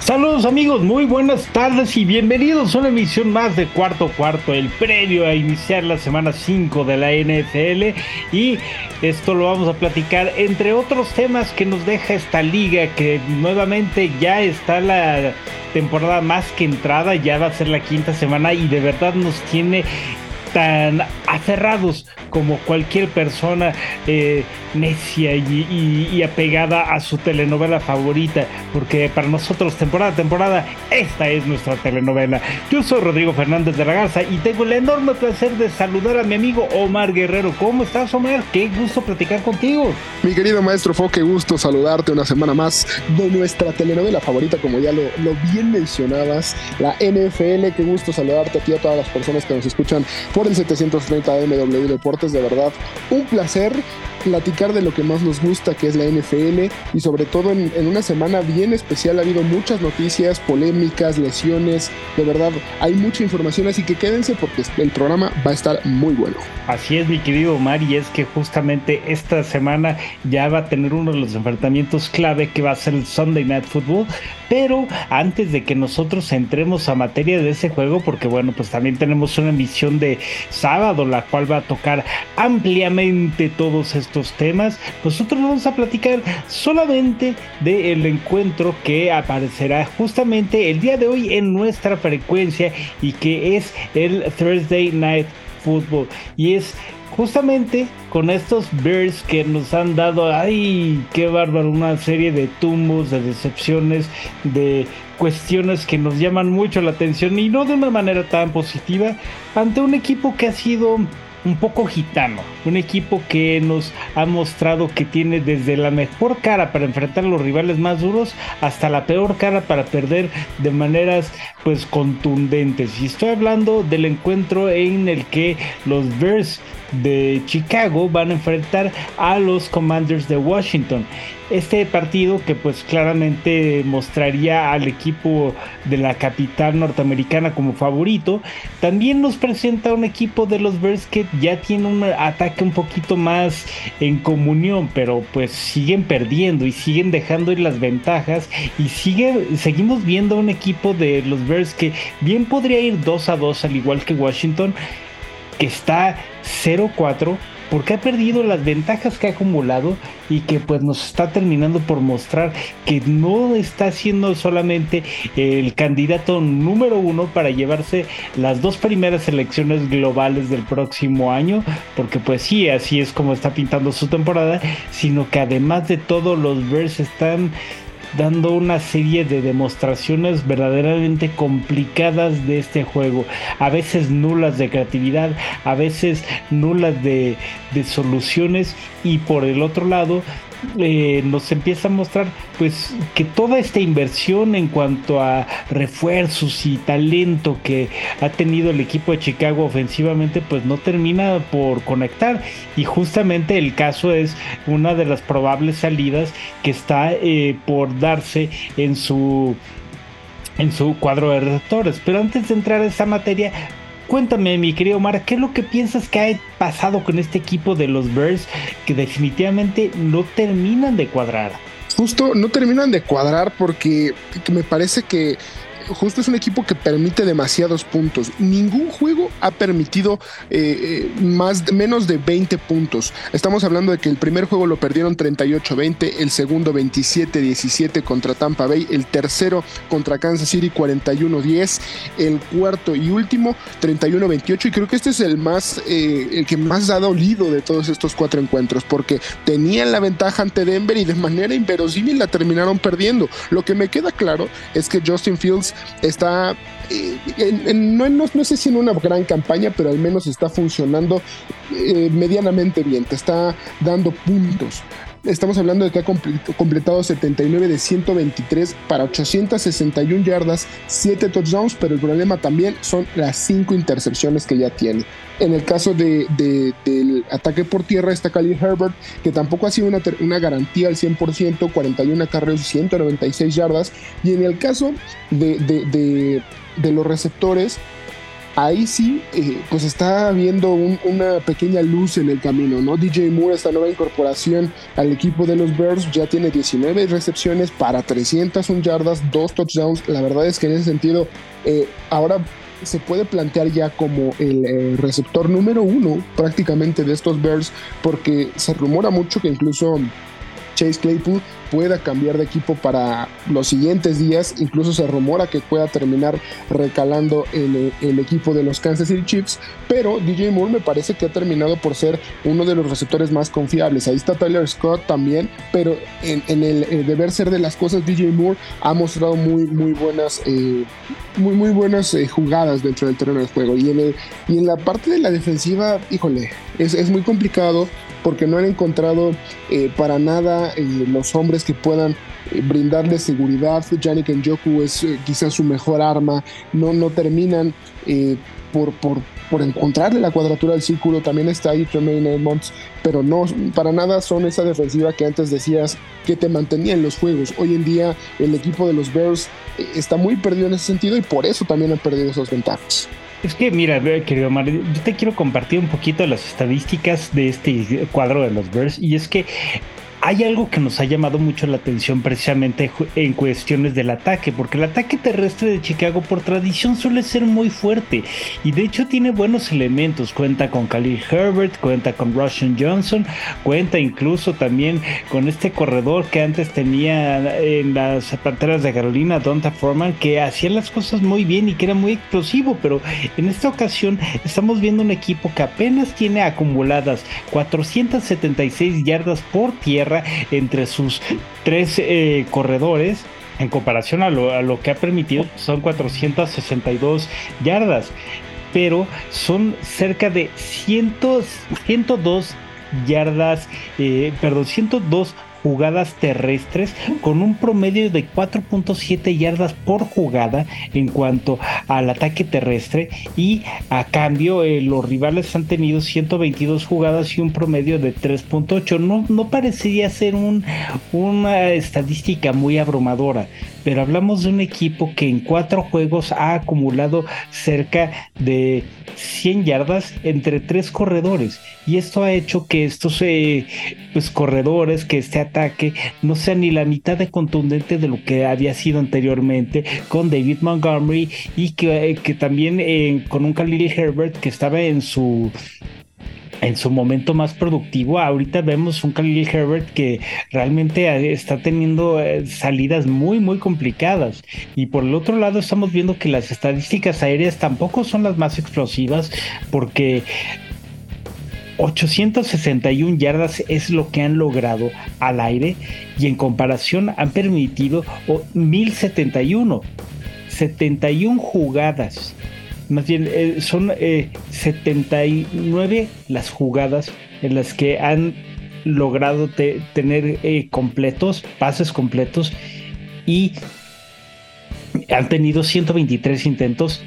Saludos amigos, muy buenas tardes y bienvenidos a una emisión más de Cuarto Cuarto, el previo a iniciar la semana 5 de la NFL y esto lo vamos a platicar entre otros temas que nos deja esta liga que nuevamente ya está la temporada más que entrada, ya va a ser la quinta semana y de verdad nos tiene tan aferrados como cualquier persona eh, necia y, apegada a su telenovela favorita, porque para nosotros temporada a temporada, esta es nuestra telenovela. Yo soy Rodrigo Fernández de la Garza y tengo el enorme placer de saludar a mi amigo Omar Guerrero. ¿Cómo estás, Omar? Qué gusto platicar contigo. Mi querido maestro Fo, qué gusto saludarte una semana más de nuestra telenovela favorita, como ya lo, lo bien mencionabas, la NFL. Qué gusto saludarte a ti a todas las personas que nos escuchan por el 730 MW Deportes de verdad un placer platicar de lo que más nos gusta, que es la NFL, y sobre todo en, una semana bien especial ha habido muchas noticias, polémicas, lesiones, de verdad hay mucha información, así que quédense porque el programa va a estar muy bueno. Así es, mi querido Omar, y es que justamente esta semana ya va a tener uno de los enfrentamientos clave que va a ser el Sunday Night Football, pero antes de que nosotros entremos a materia de ese juego, porque bueno, pues también tenemos una emisión de sábado, la cual va a tocar ampliamente todos estos temas, nosotros vamos a platicar solamente del encuentro que aparecerá justamente el día de hoy en nuestra frecuencia y que es el Thursday Night Football. Y es justamente con estos Bears que nos han dado, ay, qué bárbaro, una serie de tumbos, de decepciones, de cuestiones que nos llaman mucho la atención y no de una manera tan positiva ante un equipo que ha sido un poco gitano, un equipo que nos ha mostrado que tiene desde la mejor cara para enfrentar a los rivales más duros hasta la peor cara para perder de maneras pues contundentes. Y estoy hablando del encuentro en el que los Bears de Chicago van a enfrentar a los Commanders de Washington. Este partido que pues claramente mostraría al equipo de la capital norteamericana como favorito, también nos presenta un equipo de los Bears que ya tiene un ataque un poquito más en comunión, pero pues siguen perdiendo y siguen dejando ir las ventajas y sigue, seguimos viendo un equipo de los Bears que bien podría ir 2 a 2 al igual que Washington, que está 0-4 porque ha perdido las ventajas que ha acumulado y que pues nos está terminando por mostrar que no está siendo solamente el candidato número uno para llevarse las dos primeras elecciones globales del próximo año, porque pues sí, así es como está pintando su temporada, sino que además de todo los Bears están dando una serie de demostraciones verdaderamente complicadas de este juego, a veces nulas de creatividad, a veces nulas de, soluciones y por el otro lado eh, nos empieza a mostrar pues que toda esta inversión en cuanto a refuerzos y talento que ha tenido el equipo de Chicago ofensivamente pues no termina por conectar. Y justamente el caso es una de las probables salidas que está eh, por darse en su en su cuadro de receptores. Pero antes de entrar a esa materia Cuéntame, mi querido Omar, ¿qué es lo que piensas que ha pasado con este equipo de los Bears que definitivamente no terminan de cuadrar? Justo no terminan de cuadrar porque me parece que justo es un equipo que permite demasiados puntos. Ningún juego ha permitido eh, eh, más, menos de 20 puntos. Estamos hablando de que el primer juego lo perdieron 38-20, el segundo 27-17 contra Tampa Bay, el tercero contra Kansas City 41-10, el cuarto y último 31-28 y creo que este es el más eh, el que más ha dolido de todos estos cuatro encuentros porque tenían la ventaja ante Denver y de manera inverosímil la terminaron perdiendo. Lo que me queda claro es que Justin Fields está, eh, no, sé si en una gran campaña, pero al menos está funcionando eh, medianamente bien, te está dando puntos. Estamos hablando de que ha completado 79 de 123 para 861 yardas, 7 touchdowns, pero el problema también son las 5 intercepciones que ya tiene. En el caso de, del ataque por tierra está Khalil Herbert, que tampoco ha sido una, una garantía al 100%, 41 carreras, 196 yardas. Y en el caso de, de los receptores, ahí sí, eh, pues está viendo una pequeña luz en el camino, ¿no? DJ Moore, esta nueva incorporación al equipo de los Bears, ya tiene 19 recepciones para 301 yardas, dos touchdowns. La verdad es que en ese sentido, eh, ahora se puede plantear ya como el eh, receptor número uno prácticamente de estos Bears, porque se rumora mucho que incluso Chase Claypool pueda cambiar de equipo para los siguientes días. Incluso se rumora que pueda terminar recalando en el, equipo de los Kansas City Chiefs. Pero DJ Moore me parece que ha terminado por ser uno de los receptores más confiables. Ahí está Tyler Scott también. Pero en, el, deber ser de las cosas, DJ Moore ha mostrado muy, muy buenas, eh, muy, muy buenas eh, jugadas dentro del terreno de juego. Y en, la parte de la defensiva, híjole, es muy complicado porque no han encontrado eh, para nada los hombres que puedan eh, brindarle seguridad. Yannick Njoku es eh, quizás su mejor arma. No, no terminan eh, por, por, por, encontrarle la cuadratura del círculo. También está ahí Tremaine pero no, para nada son esa defensiva que antes decías que te mantenía en los juegos. Hoy en día el equipo de los Bears está muy perdido en ese sentido y por eso también han perdido esas ventajas. Es que, mira, querido Mario, yo te quiero compartir un poquito las estadísticas de este cuadro de los Bears. Y es que hay algo que nos ha llamado mucho la atención precisamente en cuestiones del ataque, porque el ataque terrestre de Chicago por tradición suele ser muy fuerte y de hecho tiene buenos elementos. Cuenta con Khalil Herbert, cuenta con Russian Johnson, cuenta incluso también con este corredor que antes tenía en las panteras de Carolina, Donta Foreman, que hacía las cosas muy bien y que era muy explosivo, pero en esta ocasión estamos viendo un equipo que apenas tiene acumuladas 476 yardas por tierra entre sus tres eh, corredores en comparación a lo, que ha permitido, son 462 yardas, pero son cerca de 102 yardas, eh, perdón, 102 jugadas terrestres con un promedio de 4.7 yardas por jugada en cuanto al ataque terrestre y a cambio eh, los rivales han tenido 122 jugadas y un promedio de 3.8 no, no parecería ser un, una estadística muy abrumadora pero hablamos de un equipo que en cuatro juegos ha acumulado cerca de 100 yardas entre tres corredores. Y esto ha hecho que estos eh, pues, corredores, que este ataque no sea ni la mitad de contundente de lo que había sido anteriormente con David Montgomery y que, eh, también eh, con un Khalil Herbert que estaba en su en su momento más productivo. Ahorita vemos un Khalil Herbert que realmente está teniendo eh, salidas muy, muy complicadas. Y por el otro lado estamos viendo que las estadísticas aéreas tampoco son las más explosivas porque 861 yardas es lo que han logrado al aire y en comparación han permitido 1071. 71 jugadas más bien eh, son 79 eh, las jugadas en las que han logrado tener eh, completos, pases completos y han tenido 123 intentos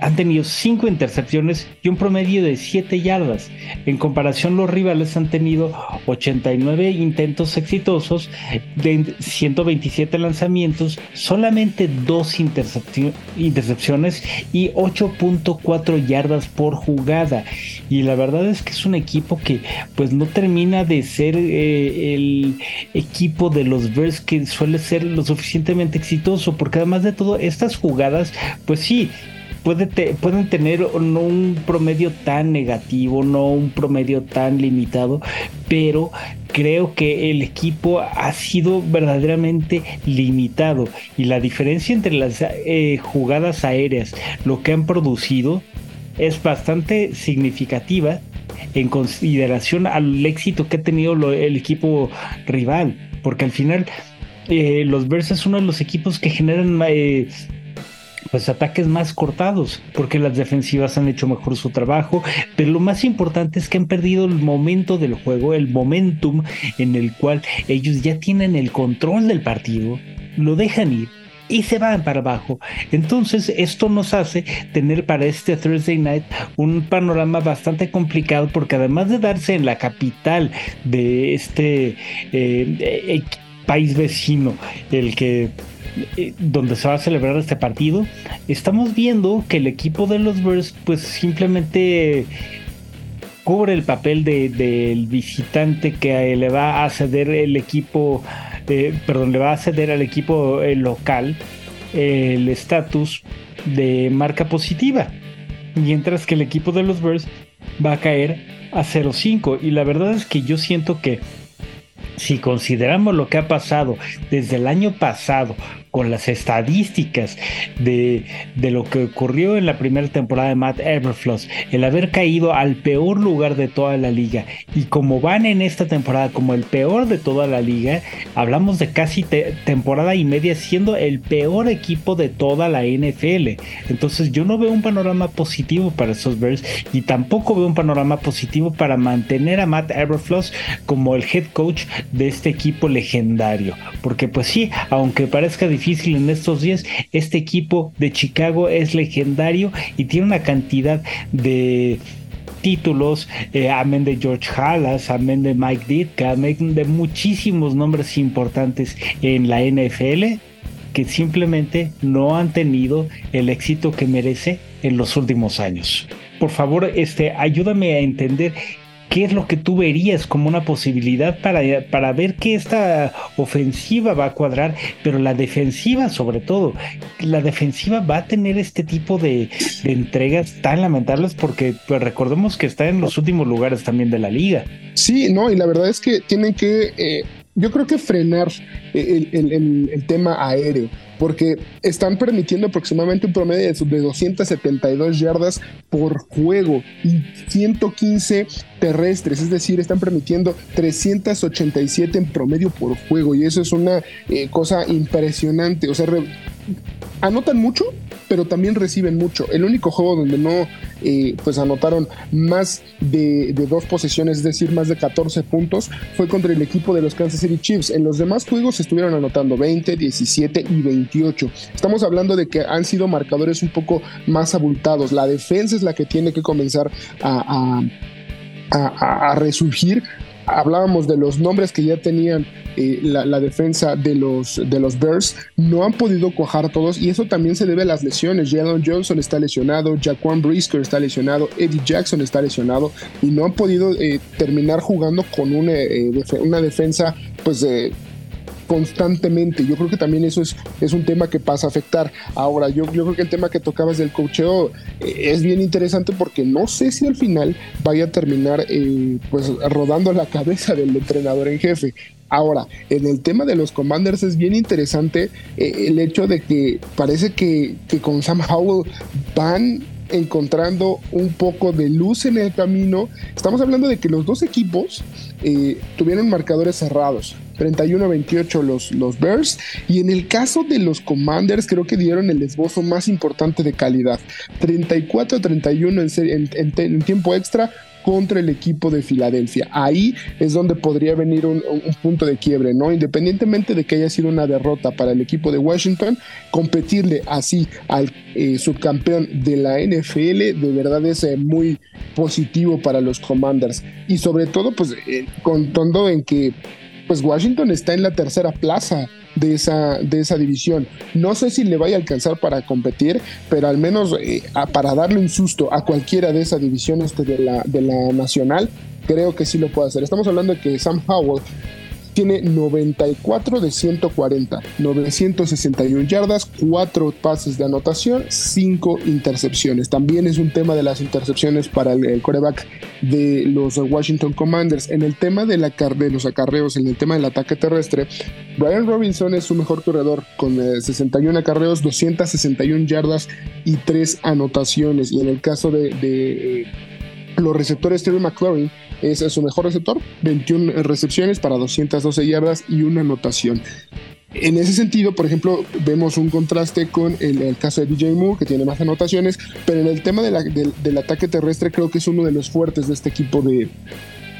han tenido 5 intercepciones y un promedio de 7 yardas. En comparación, los rivales han tenido 89 intentos exitosos de 127 lanzamientos, solamente 2 intercepciones y 8.4 yardas por jugada. Y la verdad es que es un equipo que pues no termina de ser eh, el equipo de los Bears que suele ser lo suficientemente exitoso, porque además de todo, estas jugadas, pues sí, pueden tener no un promedio tan negativo, no un promedio tan limitado, pero creo que el equipo ha sido verdaderamente limitado. Y la diferencia entre las eh, jugadas aéreas, lo que han producido, es bastante significativa en consideración al éxito que ha tenido el equipo rival, porque al final eh, los Bears es uno de los equipos que generan eh, pues ataques más cortados, porque las defensivas han hecho mejor su trabajo, pero lo más importante es que han perdido el momento del juego, el momentum en el cual ellos ya tienen el control del partido, lo dejan ir y se van para abajo. Entonces, esto nos hace tener para este Thursday night un panorama bastante complicado porque además de darse en la capital de este eh, país vecino, el que eh, donde se va a celebrar este partido, estamos viendo que el equipo de los Bears pues simplemente cubre el papel del visitante que le va a ceder el equipo eh, perdón, le va a ceder al equipo eh, local el estatus de marca positiva, mientras que el equipo de los Bears va a caer a 0-5. Y la verdad es que yo siento que si consideramos lo que ha pasado desde el año pasado con las estadísticas de, lo que ocurrió en la primera temporada de Matt Everfloss, el haber caído al peor lugar de toda la liga y como van en esta temporada como el peor de toda la liga, hablamos de casi temporada y media siendo el peor equipo de toda la NFL. Entonces yo no veo un panorama positivo para esos Bears y tampoco veo un panorama positivo para mantener a Matt Everfloss como el head coach de este equipo legendario. Porque pues sí, aunque parezca difícil, difícil en estos días. Este equipo de Chicago es legendario y tiene una cantidad de títulos, eh, amén de George Halas, amén de Mike Ditka, amén de muchísimos nombres importantes en la NFL que simplemente no han tenido el éxito que merece en los últimos años. Por favor, este, ayúdame a entender ¿qué es lo que tú verías como una posibilidad para, para ver que esta ofensiva va a cuadrar, pero la defensiva sobre todo? La defensiva va a tener este tipo de, entregas tan lamentables porque pues, recordemos que está en los últimos lugares también de la liga. Sí, no, y la verdad es que tienen que... Eh, yo creo que frenar el, tema aéreo, porque están permitiendo aproximadamente un promedio de 272 yardas por juego y 115 terrestres, es decir, están permitiendo 387 en promedio por juego y eso es una eh, cosa impresionante, o sea, anotan mucho, pero también reciben mucho. El único juego donde no eh, pues anotaron más de, dos posesiones, es decir, más de 14 puntos, fue contra el equipo de los Kansas City Chiefs. En los demás juegos estuvieron anotando 20, 17 y 28. Estamos hablando de que han sido marcadores un poco más abultados. La defensa es la que tiene que comenzar a, a resurgir hablábamos de los nombres que ya tenían eh, la, defensa de los, de los Bears, no han podido cuajar todos y eso también se debe a las lesiones. Jalen Johnson está lesionado, Jaquan Brisker está lesionado, Eddie Jackson está lesionado y no han podido eh, terminar jugando con una, eh, una defensa pues constantemente. Yo creo que también eso es, un tema que pasa a afectar. Ahora, yo, creo que el tema que tocabas del cocheo eh, es bien interesante porque no sé si al final vaya a terminar eh, pues rodando la cabeza del entrenador en jefe. Ahora, en el tema de los Commanders es bien interesante eh, el hecho de que parece que, con Sam Howell van encontrando un poco de luz en el camino. Estamos hablando de que los dos equipos tuvieron marcadores cerrados. 31-28 los, los Bears. Y en el caso de los Commanders, creo que dieron el esbozo más importante de calidad. 34-31 en, en, tiempo extra contra el equipo de Filadelfia. Ahí es donde podría venir un, punto de quiebre, ¿no? Independientemente de que haya sido una derrota para el equipo de Washington, competirle así al eh, subcampeón de la NFL de verdad es eh, muy positivo para los Commanders. Y sobre todo, pues, eh, contando en que pues Washington está en la tercera plaza de esa, de esa división. No sé si le vaya a alcanzar para competir, pero al menos eh, para darle un susto a cualquiera de esa división este de, la, de la nacional, creo que sí lo puede hacer. Estamos hablando de que Sam Howell tiene 94 de 140, 961 yardas, 4 pases de anotación, 5 intercepciones. También es un tema de las intercepciones para el, coreback de los Washington Commanders. En el tema de, la, de los acarreos, en el tema del ataque terrestre, Brian Robinson es su mejor corredor con 61 eh, acarreos, 261 yardas y 3 anotaciones. Y en el caso de, de eh, los receptores, Terry McLaurin es su mejor receptor, 21 recepciones para 212 yardas y una anotación. En ese sentido, por ejemplo, vemos un contraste con el, caso de DJ Moore, que tiene más anotaciones, pero en el tema del ataque terrestre creo que es uno de los fuertes de este equipo de,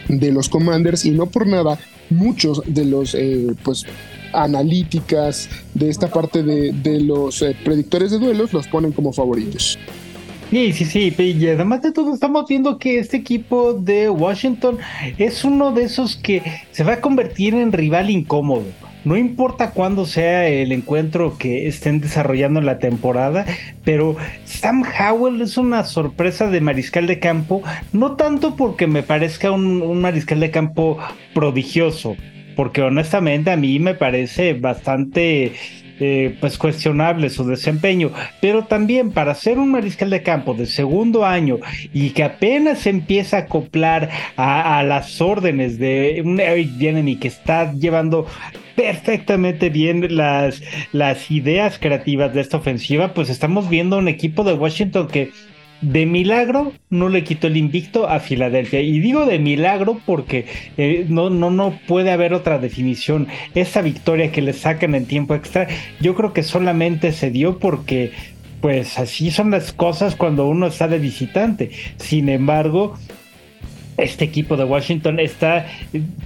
de los Commanders y no por nada muchos de los eh, pues analíticas de esta parte de, los eh, predictores de duelos los ponen como favoritos. Sí, sí, sí, y además de todo estamos viendo que este equipo de Washington es uno de esos que se va a convertir en rival incómodo. No importa cuándo sea el encuentro que estén desarrollando en la temporada, pero Sam Howell es una sorpresa de mariscal de campo, no tanto porque me parezca un, un mariscal de campo prodigioso, porque honestamente a mí me parece bastante eh, pues cuestionable su desempeño, pero también para ser un mariscal de campo de segundo año y que apenas empieza a acoplar a, las órdenes de un Eric Bieniemy que está llevando perfectamente bien las, las ideas creativas de esta ofensiva, pues estamos viendo un equipo de Washington que de milagro no le quitó el invicto a Filadelfia. Y digo de milagro porque eh, no, no, no puede haber otra definición. Esa victoria que le sacan en tiempo extra, yo creo que solamente se dio porque pues así son las cosas cuando uno está de visitante. Sin embargo, este equipo de Washington está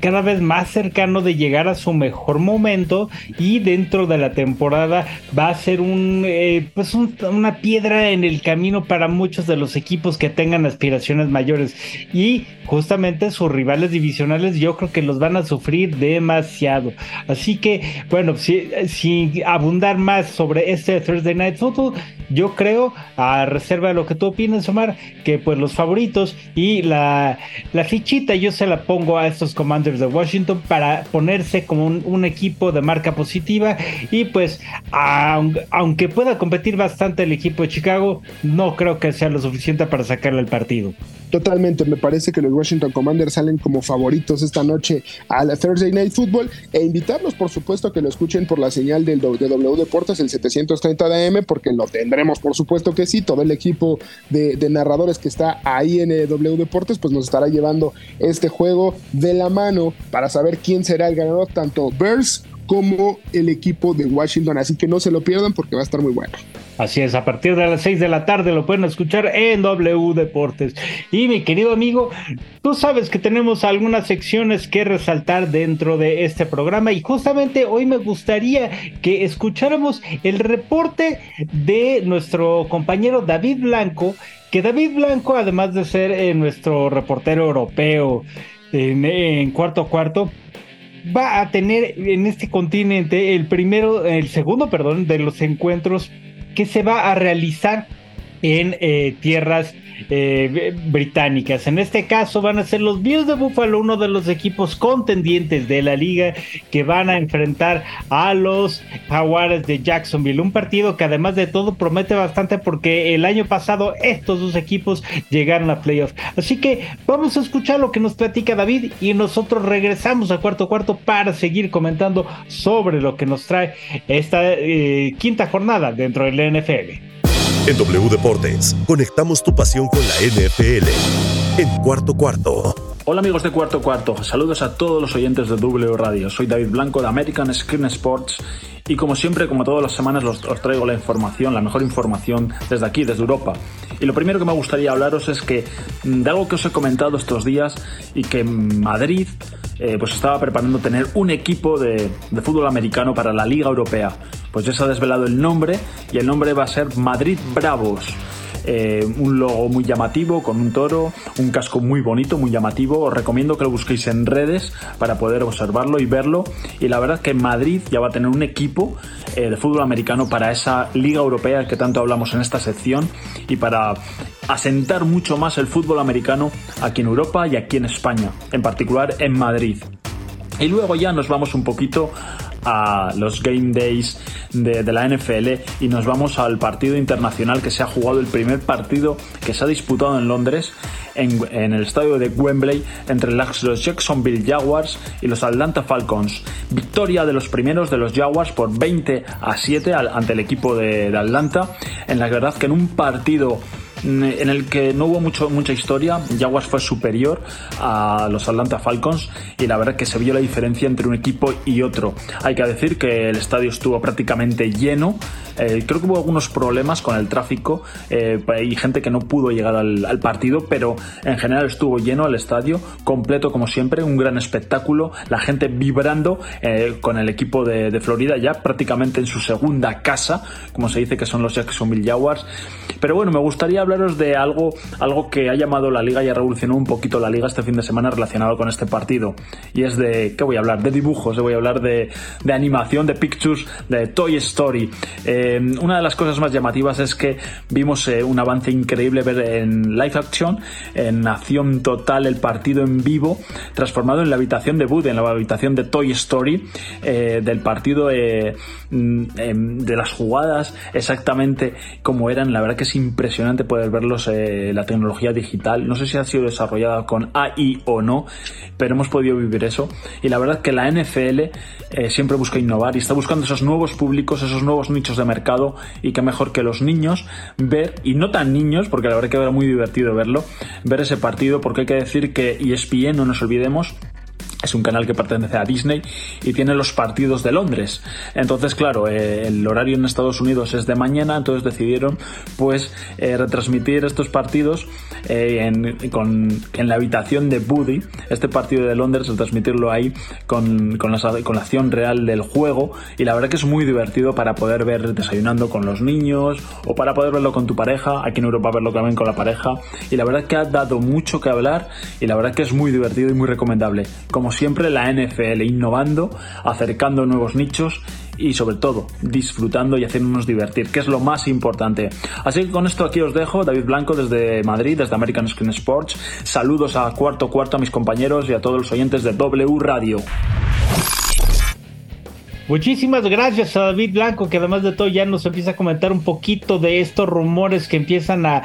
cada vez más cercano de llegar a su mejor momento y dentro de la temporada va a ser un, eh, pues una piedra en el camino para muchos de los equipos que tengan aspiraciones mayores. Y justamente sus rivales divisionales yo creo que los van a sufrir demasiado. Así que bueno sin abundar más sobre este Thursday Night Football yo creo, a reserva de lo que tú opinas, Omar, que pues los favoritos y la, la fichita yo se la pongo a estos Commanders de Washington para ponerse como un, equipo de marca positiva y pues aunque pueda competir bastante el equipo de Chicago, no creo que sea lo suficiente para sacarle el partido. Totalmente, me parece que los Washington Commanders salen como favoritos esta noche a la Thursday Night Football e invitarlos por supuesto que lo escuchen por la señal del de W Deportes el 730 de AM porque lo tendremos por supuesto que sí, todo el equipo de, narradores que está ahí en el W Deportes pues nos estará llevando este juego de la mano para saber quién será el ganador tanto Bears como el equipo de Washington. Así que no se lo pierdan porque va a estar muy bueno. Así es, a partir de las 6 de la tarde lo pueden escuchar en W Deportes. Y mi querido amigo, tú sabes que tenemos algunas secciones que resaltar dentro de este programa y justamente hoy me gustaría que escucháramos el reporte de nuestro compañero David Blanco, que David Blanco, además de ser eh, nuestro reportero europeo en, en cuarto cuarto, va a tener en este continente el primero, el segundo, perdón, de los encuentros que se va a realizar en eh, tierras eh, británicas. En este caso van a ser los Bills de Buffalo, uno de los equipos contendientes de la liga que van a enfrentar a los Jaguares de Jacksonville. Un partido que además de todo promete bastante porque el año pasado estos dos equipos llegaron a playoff. Así que vamos a escuchar lo que nos platica David y nosotros regresamos a cuarto cuarto para seguir comentando sobre lo que nos trae esta eh, quinta jornada dentro del NFL. En W Deportes, conectamos tu pasión con la NFL. En cuarto cuarto. Hola amigos de Cuarto Cuarto, saludos a todos los oyentes de W Radio. Soy David Blanco de American Screen Sports y como siempre, como todas las semanas, os traigo la información, la mejor información desde aquí, desde Europa. Y lo primero que me gustaría hablaros es que mm, de algo que os he comentado estos días y que Madrid eh, pues estaba preparando tener un equipo de, fútbol americano para la Liga Europea. Pues ya se ha desvelado el nombre y el nombre va a ser Madrid Bravos. Eh, un logo muy llamativo con un toro, un casco muy bonito, muy llamativo. Os recomiendo que lo busquéis en redes para poder observarlo y verlo. Y la verdad que Madrid ya va a tener un equipo eh, de fútbol americano para esa liga europea que tanto hablamos en esta sección y para asentar mucho más el fútbol americano aquí en Europa y aquí en España, en particular en Madrid. Y luego ya nos vamos un poquito a los Game Days de, la NFL y nos vamos al partido internacional que se ha jugado, el primer partido que se ha disputado en Londres, en, el estadio de Wembley, entre los Jacksonville Jaguars y los Atlanta Falcons. Victoria de los primeros de los Jaguars por 20 a 7 ante el equipo de, Atlanta, en la verdad que en un partido en el que no hubo mucho, mucha historia. Jaguars fue superior a los Atlanta Falcons y la verdad que se vio la diferencia entre un equipo y otro. Hay que decir que el estadio estuvo prácticamente lleno. Eh, creo que hubo algunos problemas con el tráfico eh, y gente que no pudo llegar al, partido, pero en general estuvo lleno el estadio, completo como siempre, un gran espectáculo, la gente vibrando eh, con el equipo de, de, Florida ya prácticamente en su segunda casa, como se dice que son los Jacksonville Jaguars. Pero bueno, me gustaría hablaros de algo, algo que ha llamado la liga y ha revolucionado un poquito la liga este fin de semana relacionado con este partido. Y es de, ¿qué voy a hablar? De dibujos, voy a hablar de, animación, de pictures, de Toy Story. Eh, una de las cosas más llamativas es que vimos eh, un avance increíble ver en live action, en acción total, el partido en vivo, transformado en la habitación de Woody, en la habitación de Toy Story, eh, del partido mm, em, de las jugadas, exactamente como eran. La verdad que es impresionante poder verlos la tecnología digital. No sé si ha sido desarrollada con AI o no, pero hemos podido vivir eso. Y la verdad que la NFL siempre busca innovar y está buscando esos nuevos públicos, esos nuevos nichos de mercado y que mejor que los niños ver, y no tan niños, porque la verdad que era muy divertido verlo, ver ese partido, porque hay que decir que ESPN, no nos olvidemos, es un canal que pertenece a Disney y tiene los partidos de Londres. Entonces, claro, eh, el horario en Estados Unidos es de mañana, entonces decidieron pues eh, retransmitir estos partidos eh, en, con, en la habitación de Buddy, este partido de Londres, retransmitirlo ahí con, con, la, con la acción real del juego y la verdad que es muy divertido para poder ver desayunando con los niños o para poder verlo con tu pareja, aquí en Europa verlo también con la pareja y la verdad que ha dado mucho que hablar y la verdad que es muy divertido y muy recomendable. Como siempre, la NFL innovando, acercando nuevos nichos y sobre todo disfrutando y haciéndonos divertir, que es lo más importante. Así que con esto aquí os dejo, David Blanco desde Madrid, desde American Screen Sports. Saludos a cuarto cuarto a mis compañeros y a todos los oyentes de W Radio. Muchísimas gracias a David Blanco, que además de todo ya nos empieza a comentar un poquito de estos rumores que empiezan a,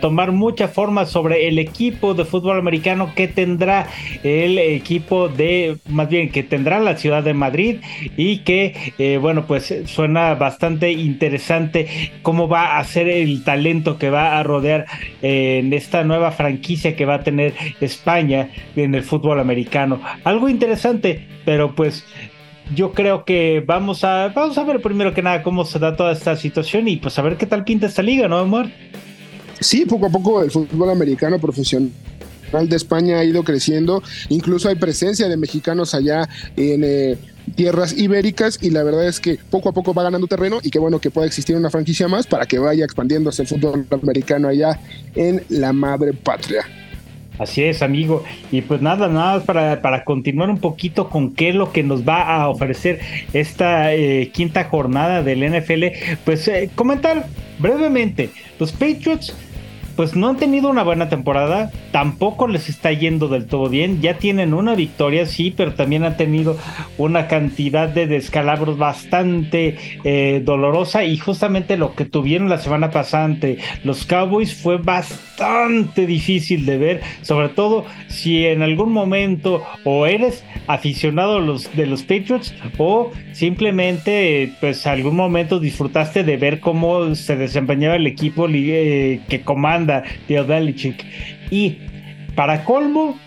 tomar mucha forma sobre el equipo de fútbol americano que tendrá el equipo de, más bien, que tendrá la ciudad de Madrid y que, eh, bueno, pues suena bastante interesante cómo va a ser el talento que va a rodear eh, en esta nueva franquicia que va a tener España en el fútbol americano. Algo interesante, pero pues yo creo que vamos a, vamos a ver primero que nada cómo se da toda esta situación y pues a ver qué tal pinta esta liga, ¿no, amor? Sí, poco a poco el fútbol americano profesional de España ha ido creciendo, incluso hay presencia de mexicanos allá en eh, tierras ibéricas y la verdad es que poco a poco va ganando terreno y qué bueno que pueda existir una franquicia más para que vaya expandiéndose el fútbol americano allá en la madre patria. Así es, amigo. Y pues nada, nada para, para continuar un poquito con qué es lo que nos va a ofrecer esta eh, quinta jornada del NFL, pues eh, comentar brevemente, los Patriots pues no han tenido una buena temporada, tampoco les está yendo del todo bien, ya tienen una victoria, sí, pero también han tenido una cantidad de descalabros bastante eh, dolorosa y justamente lo que tuvieron la semana pasada ante los Cowboys fue bastante difícil de ver, sobre todo si en algún momento o eres aficionado los, de los Patriots o simplemente pues algún momento disfrutaste de ver cómo se desempeñaba el equipo eh, que comanda de Y para colmo,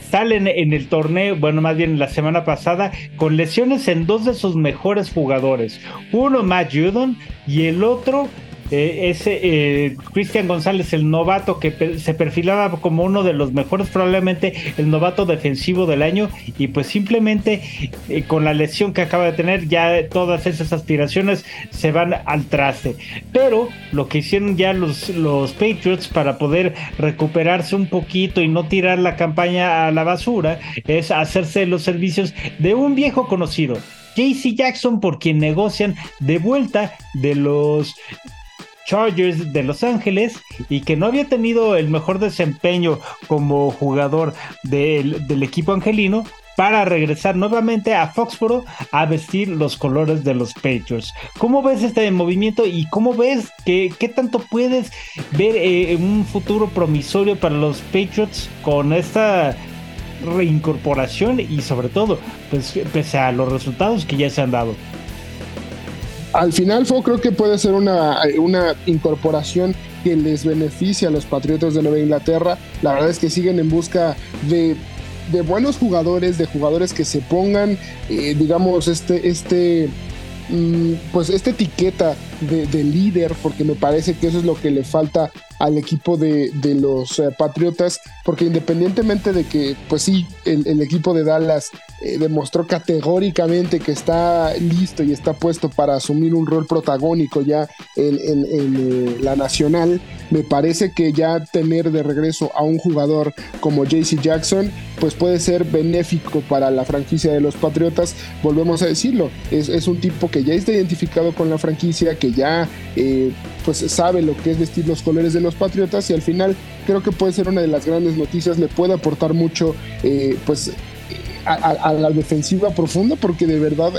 salen en el torneo, bueno, más bien la semana pasada, con lesiones en dos de sus mejores jugadores. Uno, Matt Judon, y el otro, eh, ese eh, Cristian González, el novato que se perfilaba como uno de los mejores, probablemente el novato defensivo del año, y pues simplemente eh, con la lesión que acaba de tener, ya todas esas aspiraciones se van al traste. Pero lo que hicieron ya los, los Patriots para poder recuperarse un poquito y no tirar la campaña a la basura es hacerse los servicios de un viejo conocido. JC Jackson, por quien negocian de vuelta de los Chargers de Los Ángeles y que no había tenido el mejor desempeño como jugador del, equipo angelino para regresar nuevamente a Foxboro a vestir los colores de los Patriots. ¿Cómo ves este movimiento y cómo ves que qué tanto puedes ver eh, un futuro promisorio para los Patriots con esta reincorporación y sobre todo pues, pese a los resultados que ya se han dado? Al final fue, creo que puede ser una, una incorporación que les beneficia a los Patriotas de Nueva Inglaterra. La verdad es que siguen en busca de, de buenos jugadores, de jugadores que se pongan, eh, digamos, este, este, mm, pues esta etiqueta de, de, líder, porque me parece que eso es lo que le falta al equipo de, de los eh, Patriotas, porque independientemente de que, pues sí, el, el equipo de Dallas eh, demostró categóricamente que está listo y está puesto para asumir un rol protagónico ya en, en, eh, la nacional, me parece que ya tener de regreso a un jugador como JC Jackson, pues puede ser benéfico para la franquicia de los Patriotas, volvemos a decirlo, es, es un tipo que ya está identificado con la franquicia, que ya pues sabe lo que es vestir los colores de los Patriotas y al final creo que puede ser una de las grandes noticias, le puede aportar mucho eh, pues a, a, la defensiva profunda porque de verdad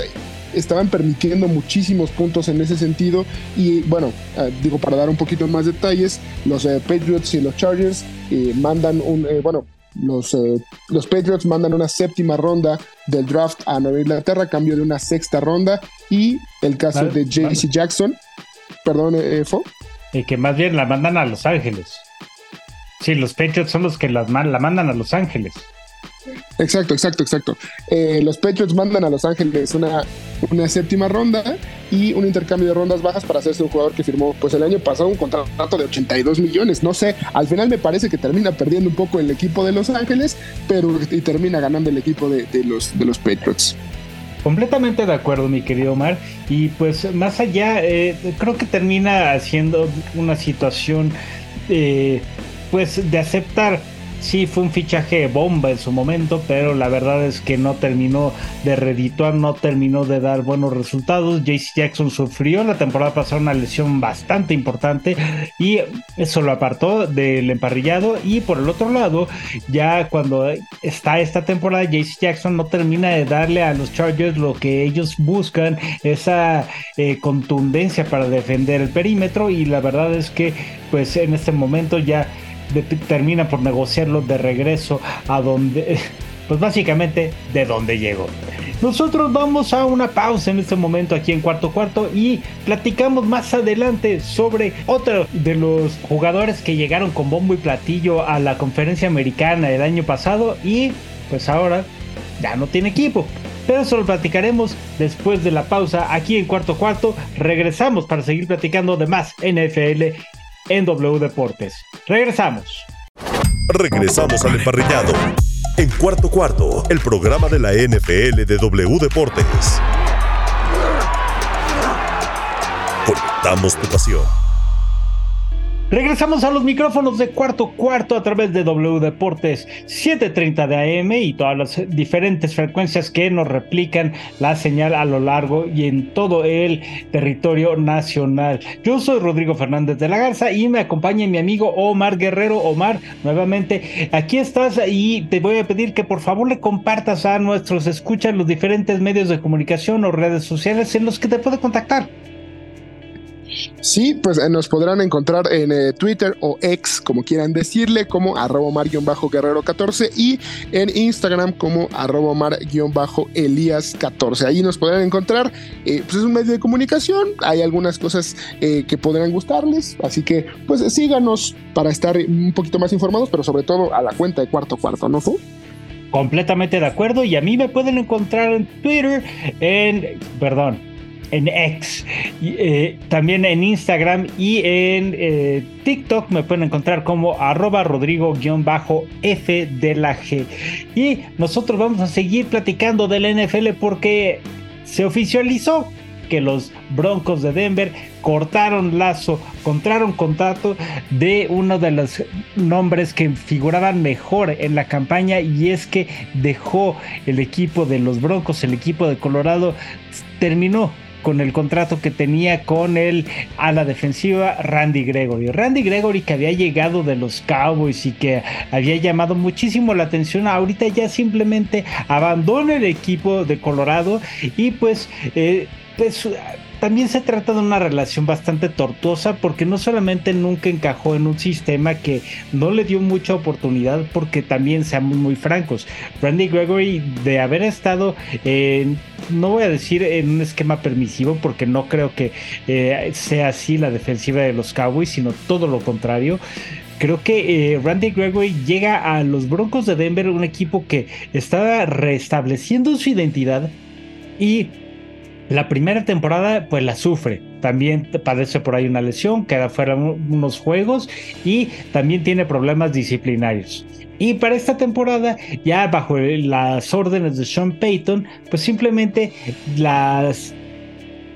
estaban permitiendo muchísimos puntos en ese sentido y bueno, eh, digo para dar un poquito más detalles, los eh, Patriots y los Chargers eh, mandan un, bueno, los, los Patriots mandan una séptima ronda del draft a Nueva Inglaterra a cambio de una sexta ronda y el caso vale, de JC vale. Jackson, perdón, Fo. Que más bien la mandan a Los Ángeles. Sí, los Patriots son los que la mandan a Los Ángeles. Exacto, exacto, exacto. Eh, los Patriots mandan a Los Ángeles una, séptima ronda y un intercambio de rondas bajas para hacerse un jugador que firmó pues el año pasado un contrato de 82 millones. No sé, al final me parece que termina perdiendo un poco el equipo de Los Ángeles, pero y termina ganando el equipo de los Patriots. Completamente de acuerdo, mi querido Omar. Y pues más allá, eh, creo que termina siendo una situación eh, pues de aceptar sí fue un fichaje bomba en su momento, pero la verdad es que no terminó de redituar, no terminó de dar buenos resultados. JC Jackson sufrió la temporada pasada una lesión bastante importante y eso lo apartó del emparrillado. Y por el otro lado, ya cuando está esta temporada, JC Jackson no termina de darle a los Chargers lo que ellos buscan, esa eh, contundencia para defender el perímetro. Y la verdad es que, pues en este momento ya termina por negociarlo de regreso a donde, pues básicamente de donde llegó. Nosotros vamos a una pausa en este momento aquí en cuarto cuarto y platicamos más adelante sobre otro de los jugadores que llegaron con bombo y platillo a la conferencia americana el año pasado y pues ahora ya no tiene equipo. Pero eso lo platicaremos después de la pausa aquí en cuarto cuarto. Regresamos para seguir platicando de más NFL en W Deportes. Regresamos. Regresamos al emparrillado. En cuarto cuarto, el programa de la NFL de W Deportes. Conectamos tu pasión. Regresamos a los micrófonos de cuarto cuarto a través de W Deportes 730 de AM y todas las diferentes frecuencias que nos replican la señal a lo largo y en todo el territorio nacional. Yo soy Rodrigo Fernández de la Garza y me acompaña mi amigo Omar Guerrero. Omar, nuevamente aquí estás y te voy a pedir que por favor le compartas a nuestros escuchas los diferentes medios de comunicación o redes sociales en los que te puede contactar. Sí, pues eh, nos podrán encontrar en eh, Twitter o X, como quieran decirle, como arroba mar-guerrero14 y en Instagram como arroba mar-elías14. Ahí nos podrán encontrar, eh, pues es un medio de comunicación, hay algunas cosas que podrán gustarles, así que pues síganos para estar un poquito más informados, pero sobre todo a la cuenta de cuarto cuarto, ¿no? ¿Tú? Completamente de acuerdo y a mí me pueden encontrar en Twitter, en, perdón, en X, eh, también en Instagram y en eh, TikTok me pueden encontrar como arroba rodrigo-f de la G. Y nosotros vamos a seguir platicando del NFL porque se oficializó que los Broncos de Denver cortaron lazo, contraron contrato de uno de los nombres que figuraban mejor en la campaña y es que dejó el equipo de los Broncos, el equipo de Colorado, terminó con el contrato que tenía con el a la defensiva Randy Gregory. Randy Gregory que había llegado de los Cowboys y que había llamado muchísimo la atención, ahorita ya simplemente abandona el equipo de Colorado y pues, eh, pues también se trata de una relación bastante tortuosa porque no solamente nunca encajó en un sistema que no le dio mucha oportunidad porque también seamos muy francos, Randy Gregory de haber estado en, no voy a decir en un esquema permisivo porque no creo que eh, sea así la defensiva de los Cowboys, sino todo lo contrario. Creo que eh, Randy Gregory llega a los Broncos de Denver, un equipo que estaba restableciendo su identidad y la primera temporada pues la sufre. También padece por ahí una lesión, queda fuera unos juegos y también tiene problemas disciplinarios. Y para esta temporada, ya bajo las órdenes de Sean Payton, pues simplemente las,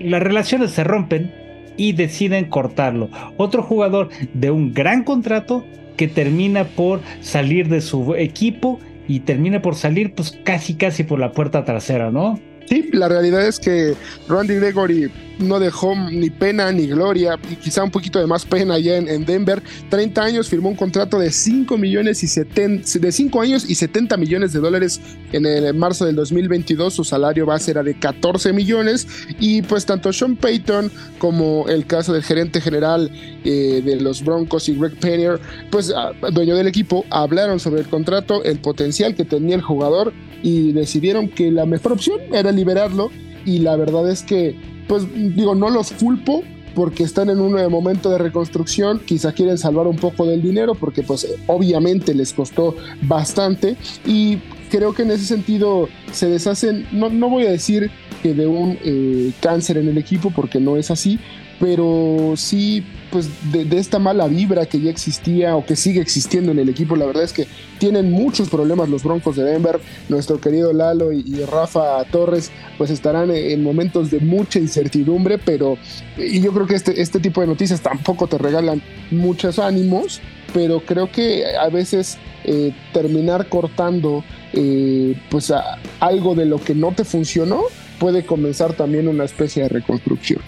las relaciones se rompen y deciden cortarlo. Otro jugador de un gran contrato que termina por salir de su equipo y termina por salir pues casi casi por la puerta trasera, ¿no? Sí, la realidad es que Randy Gregory no dejó ni pena ni gloria, y quizá un poquito de más pena allá en, Denver. 30 años, firmó un contrato de 5 millones y 70, de 5 años y 70 millones de dólares en el marzo del 2022. Su salario base era de 14 millones. Y pues tanto Sean Payton como el caso del gerente general eh, de los Broncos y Greg Penner, pues ah, dueño del equipo, hablaron sobre el contrato, el potencial que tenía el jugador y decidieron que la mejor opción era liberarlo. Y la verdad es que pues digo, no los culpo porque están en un momento de reconstrucción, quizá quieren salvar un poco del dinero porque pues obviamente les costó bastante y creo que en ese sentido se deshacen, no, no voy a decir que de un eh, cáncer en el equipo porque no es así, pero sí, pues de, esta mala vibra que ya existía o que sigue existiendo en el equipo, la verdad es que tienen muchos problemas los Broncos de Denver. Nuestro querido Lalo y, Rafa Torres, pues estarán en momentos de mucha incertidumbre, pero y yo creo que este, este tipo de noticias tampoco te regalan muchos ánimos, pero creo que a veces eh, terminar cortando eh, pues algo de lo que no te funcionó puede comenzar también una especie de reconstrucción.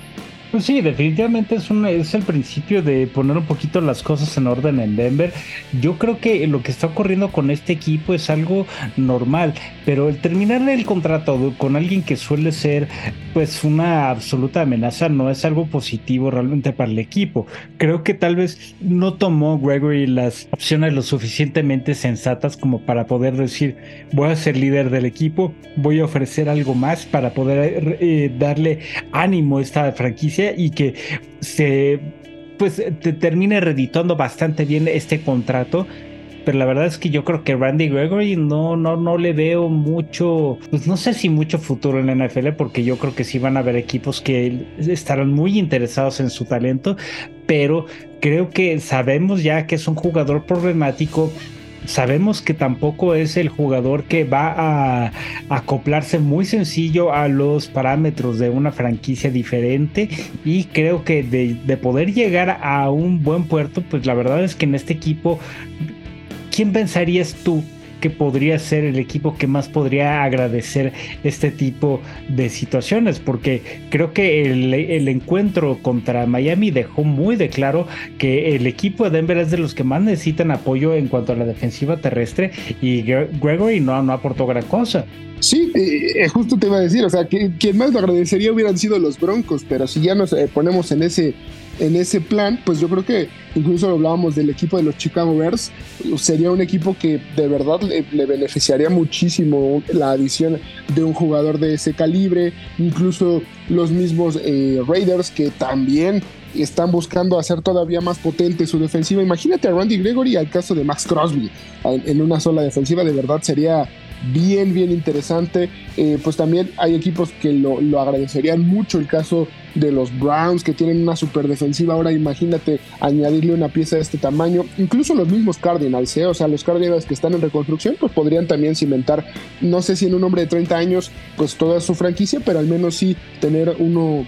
Pues sí, definitivamente es, un, es el principio de poner un poquito las cosas en orden en Denver. Yo creo que lo que está ocurriendo con este equipo es algo normal, pero el terminar el contrato con alguien que suele ser pues una absoluta amenaza no es algo positivo realmente para el equipo. Creo que tal vez no tomó Gregory las opciones lo suficientemente sensatas como para poder decir voy a ser líder del equipo, voy a ofrecer algo más para poder eh, darle ánimo a esta franquicia y que se pues te termine redituando bastante bien este contrato. Pero la verdad es que yo creo que Randy Gregory no, no, no le veo mucho, pues no sé si mucho futuro en la NFL, porque yo creo que sí van a haber equipos que estarán muy interesados en su talento, pero creo que sabemos ya que es un jugador problemático sabemos que tampoco es el jugador que va a acoplarse muy sencillo a los parámetros de una franquicia diferente y creo que de, poder llegar a un buen puerto, pues la verdad es que en este equipo, ¿quién pensarías tú que podría ser el equipo que más podría agradecer este tipo de situaciones, porque creo que el, encuentro contra Miami dejó muy de claro que el equipo de Denver es de los que más necesitan apoyo en cuanto a la defensiva terrestre y Gregory no, no aportó gran cosa. Sí, eh, justo te iba a decir, o sea, que quien más lo agradecería hubieran sido los Broncos, pero si ya nos eh, ponemos en ese en ese plan, pues yo creo que incluso hablábamos del equipo de los Chicago Bears, sería un equipo que de verdad le, beneficiaría muchísimo la adición de un jugador de ese calibre, incluso los mismos eh, Raiders que también están buscando hacer todavía más potente su defensiva. Imagínate a Randy Gregory al caso de Max Crosby en una sola defensiva, de verdad sería bien, bien interesante. Eh, pues también hay equipos que lo, agradecerían mucho. El caso de los Browns, que tienen una super defensiva. Ahora imagínate añadirle una pieza de este tamaño. Incluso los mismos Cardinals, ¿eh? o sea, los Cardinals que están en reconstrucción, pues podrían también cimentar, no sé si en un hombre de 30 años, pues toda su franquicia, pero al menos sí tener uno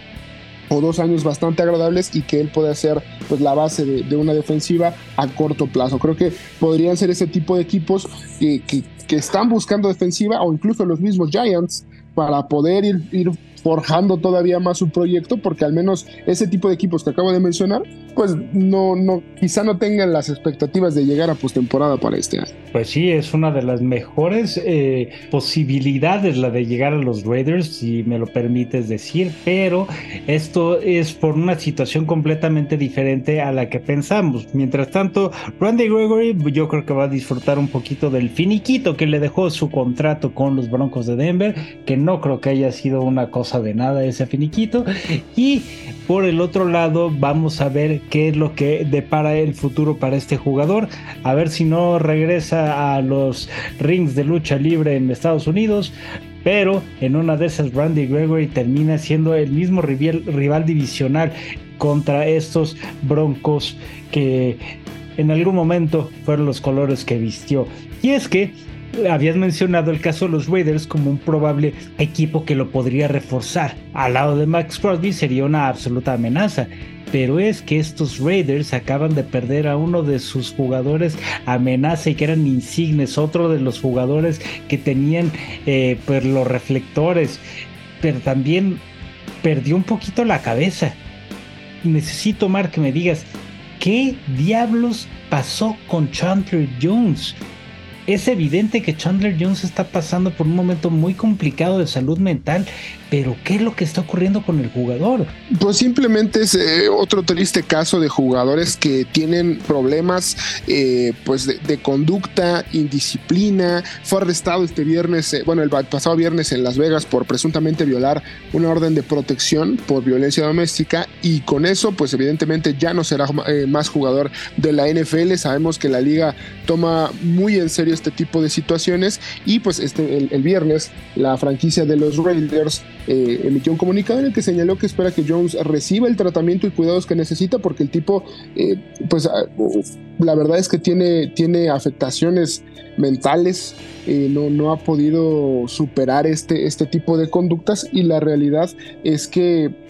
o dos años bastante agradables y que él pueda ser pues la base de, una defensiva a corto plazo. Creo que podrían ser ese tipo de equipos que, que, están buscando defensiva o incluso los mismos Giants para poder ir, forjando todavía más su proyecto, porque al menos ese tipo de equipos que acabo de mencionar, pues no, no, quizá no tengan las expectativas de llegar a postemporada para este año. Pues sí, es una de las mejores eh, posibilidades la de llegar a los Raiders, si me lo permites decir, pero esto es por una situación completamente diferente a la que pensamos. Mientras tanto, Randy Gregory yo creo que va a disfrutar un poquito del finiquito que le dejó su contrato con los Broncos de Denver, que no creo que haya sido una cosa de nada ese finiquito. Y por el otro lado, vamos a ver qué es lo que depara el futuro para este jugador. A ver si no regresa a los rings de lucha libre en Estados Unidos. Pero en una de esas, Randy Gregory termina siendo el mismo rival, rival divisional contra estos broncos que en algún momento fueron los colores que vistió. Y es que habías mencionado el caso de los Raiders como un probable equipo que lo podría reforzar. Al lado de Max Crosby sería una absoluta amenaza. Pero es que estos Raiders acaban de perder a uno de sus jugadores amenaza y que eran insignes, otro de los jugadores que tenían eh, pues, los reflectores, pero también perdió un poquito la cabeza. Necesito, Mark, que me digas, ¿qué diablos pasó con Chandler Jones? Es evidente que Chandler Jones está pasando por un momento muy complicado de salud mental, pero ¿qué es lo que está ocurriendo con el jugador? Pues simplemente es eh, otro triste caso de jugadores que tienen problemas eh, pues de, conducta, indisciplina. Fue arrestado este viernes, eh, bueno, el pasado viernes en Las Vegas por presuntamente violar una orden de protección por violencia doméstica y con eso pues evidentemente ya no será más jugador de la NFL. Sabemos que la liga toma muy en serio este tipo de situaciones y pues este, el, viernes la franquicia de los Raiders eh, emitió un comunicado en el que señaló que espera que Jones reciba el tratamiento y cuidados que necesita porque el tipo eh, pues ah, la verdad es que tiene, tiene afectaciones mentales, eh, no, no ha podido superar este, este tipo de conductas y la realidad es que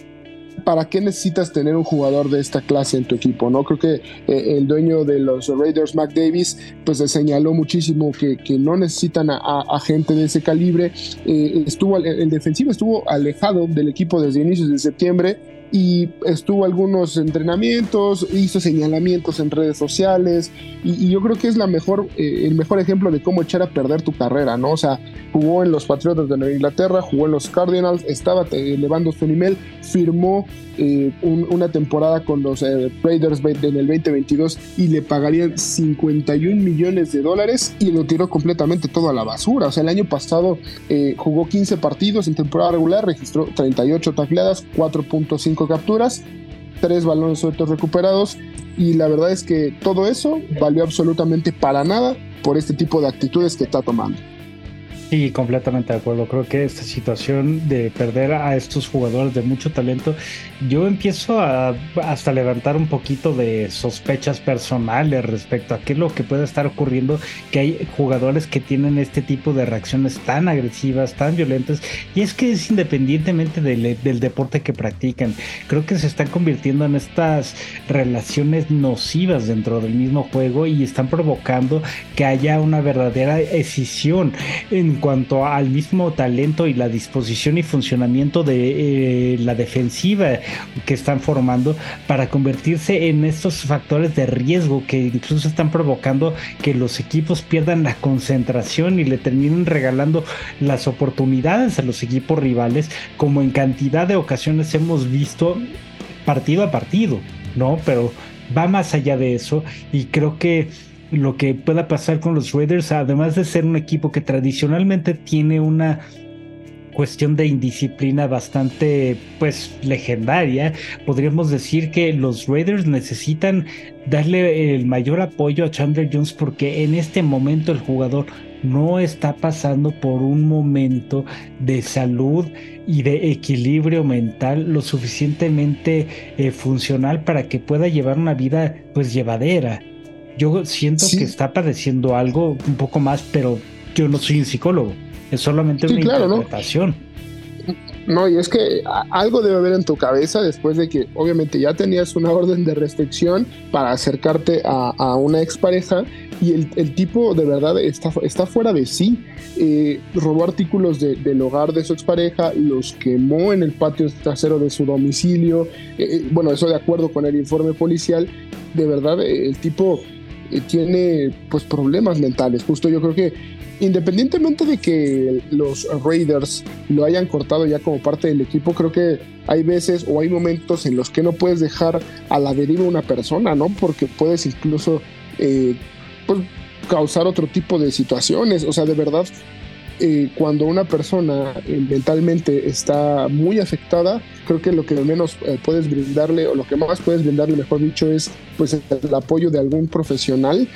¿para qué necesitas tener un jugador de esta clase en tu equipo? ¿no? Creo que eh, el dueño de los Raiders, Mac Davis, pues señaló muchísimo que, que no necesitan a, gente de ese calibre. Eh, estuvo, el defensivo estuvo alejado del equipo desde inicios de septiembre y estuvo algunos entrenamientos, hizo señalamientos en redes sociales y, yo creo que es la mejor, eh, el mejor ejemplo de cómo echar a perder tu carrera, ¿no? O sea, jugó en los Patriotas de Nueva Inglaterra, jugó en los Cardinals, estaba elevando su nivel, firmó eh, una temporada con los eh, Raiders en el 2022 y le pagarían 51 millones de dólares y lo tiró completamente todo a la basura. O sea, el año pasado eh, jugó 15 partidos en temporada regular, registró 38 tacleadas, 4.5 capturas, 3 balones sueltos recuperados y la verdad es que todo eso valió absolutamente para nada por este tipo de actitudes que está tomando. Sí, completamente de acuerdo. Creo que esta situación de perder a estos jugadores de mucho talento, yo empiezo a hasta levantar un poquito de sospechas personales respecto a qué es lo que puede estar ocurriendo, que hay jugadores que tienen este tipo de reacciones tan agresivas, tan violentas, y es que es independientemente del, deporte que practican. Creo que se están convirtiendo en estas relaciones nocivas dentro del mismo juego y están provocando que haya una verdadera escisión en en cuanto al mismo talento y la disposición y funcionamiento de eh, la defensiva que están formando para convertirse en estos factores de riesgo que incluso están provocando que los equipos pierdan la concentración y le terminen regalando las oportunidades a los equipos rivales como en cantidad de ocasiones hemos visto partido a partido, ¿no? Pero va más allá de eso y creo que lo que pueda pasar con los Raiders, además de ser un equipo que tradicionalmente tiene una cuestión de indisciplina bastante pues legendaria, podríamos decir que los Raiders necesitan darle el mayor apoyo a Chandler Jones porque en este momento el jugador no está pasando por un momento de salud y de equilibrio mental lo suficientemente eh, funcional para que pueda llevar una vida pues llevadera. Yo siento que está padeciendo algo un poco más, pero yo no soy un psicólogo. Es solamente una interpretación. No, y es que algo debe haber en tu cabeza después de que obviamente ya tenías una orden de restricción para acercarte a, una expareja y el, tipo de verdad está, está fuera de sí. Eh, robó artículos del hogar de su expareja, los quemó en el patio trasero de su domicilio. Eh, eh, bueno, eso de acuerdo con el informe policial. De verdad, el tipo tiene pues problemas mentales. Justo yo creo que independientemente de que los Raiders lo hayan cortado ya como parte del equipo, creo que hay veces o hay momentos en los que no puedes dejar a la deriva una persona, ¿no? Porque puedes incluso eh, pues, causar otro tipo de situaciones. O sea, de verdad, eh, cuando una persona eh, mentalmente está muy afectada, creo que lo que menos puedes brindarle, o lo que más puedes brindarle, mejor dicho, es pues el apoyo de algún profesional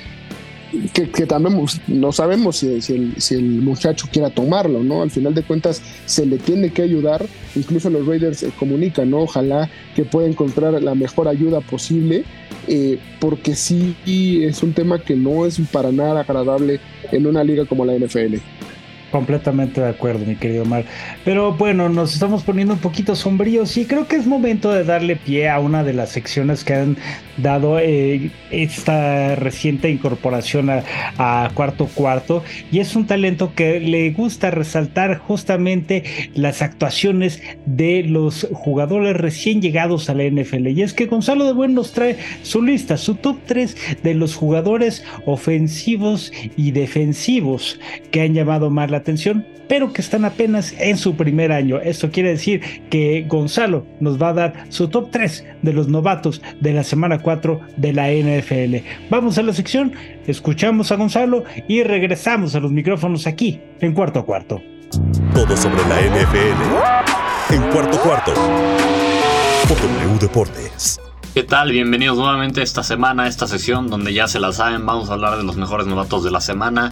que, también no sabemos si, el, muchacho quiera tomarlo, ¿no? Al final de cuentas se le tiene que ayudar, incluso los Raiders comunican, ¿no? Ojalá que pueda encontrar la mejor ayuda posible, eh, porque sí es un tema que no es para nada agradable en una liga como la NFL. Completamente de acuerdo, mi querido Omar. Pero bueno, nos estamos poniendo un poquito sombríos y creo que es momento de darle pie a una de las secciones que han dado eh, esta reciente incorporación a, Cuarto Cuarto. Y es un talento que le gusta resaltar justamente las actuaciones de los jugadores recién llegados a la NFL. Y es que Gonzalo de Buen nos trae su lista, su top 3 de los jugadores ofensivos y defensivos que han llamado más la atención, pero que están apenas en su primer año. Esto quiere decir que Gonzalo nos va a dar su top 3 de los novatos de la semana 4 de la NFL. Vamos a la sección, escuchamos a Gonzalo y regresamos a los micrófonos aquí en cuarto cuarto. Todo sobre la NFL en cuarto cuarto por W Deportes. ¿Qué tal? Bienvenidos nuevamente esta semana, a esta sesión donde ya se la saben, vamos a hablar de los mejores novatos de la semana.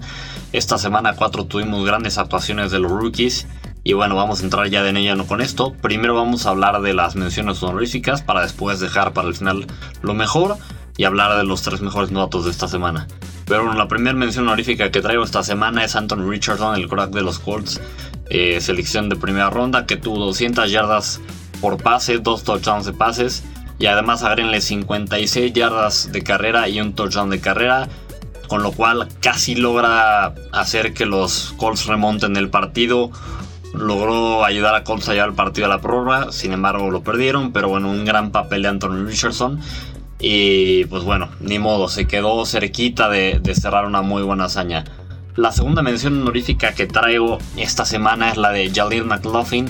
Esta semana 4 tuvimos grandes actuaciones de los rookies y bueno, vamos a entrar ya de lleno con esto. Primero vamos a hablar de las menciones honoríficas para después dejar para el final lo mejor y hablar de los tres mejores novatos de esta semana. Pero bueno, la primera mención honorífica que traigo esta semana es Anthony Richardson, el crack de los Colts, eh, selección de primera ronda que tuvo 200 yardas por pase, dos touchdowns de pases y además agréguenle 56 yardas de carrera y un touchdown de carrera, con lo cual casi logra hacer que los Colts remonten el partido. Logró ayudar a Colts a llevar el partido a la prórroga, sin embargo lo perdieron, pero bueno, un gran papel de Anthony Richardson. Y pues bueno, ni modo, se quedó cerquita de, de cerrar una muy buena hazaña. La segunda mención honorífica que traigo esta semana es la de Jalil McLaughlin,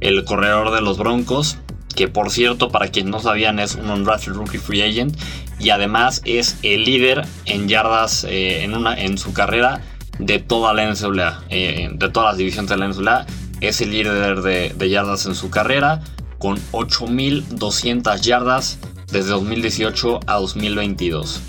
el corredor de los Broncos que por cierto, para quienes no sabían, es un undrafted rookie free agent y además es el líder en yardas eh, en, una, en su carrera de toda la NCAA, eh, de todas las divisiones de la NCAA. Es el líder de, yardas en su carrera con 8.200 yardas desde 2018 a 2022.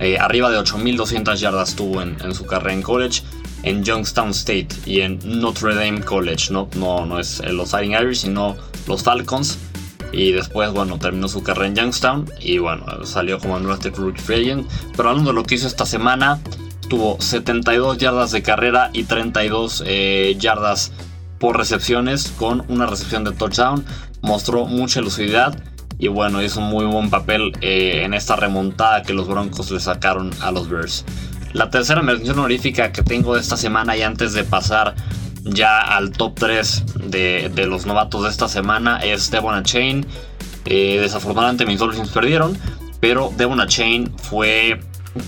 Eh, arriba de 8.200 yardas tuvo en, en, su carrera en college, en Youngstown State y en Notre Dame College. No, no, no es los Fighting Irish, sino los Falcons. Y después, bueno, terminó su carrera en Youngstown y bueno, salió como Undrafted Free Agent. Pero hablando de lo que hizo esta semana, tuvo 72 yardas de carrera y 32 eh, yardas por recepciones con una recepción de touchdown. Mostró mucha lucididad y bueno, hizo un muy buen papel eh, en esta remontada que los Broncos le sacaron a los Bears. La tercera mención honorífica que tengo de esta semana y antes de pasar ya al top 3 de, los novatos de esta semana es Devon Chain. Eh, desafortunadamente mis Dolphins perdieron, pero Devon Chain fue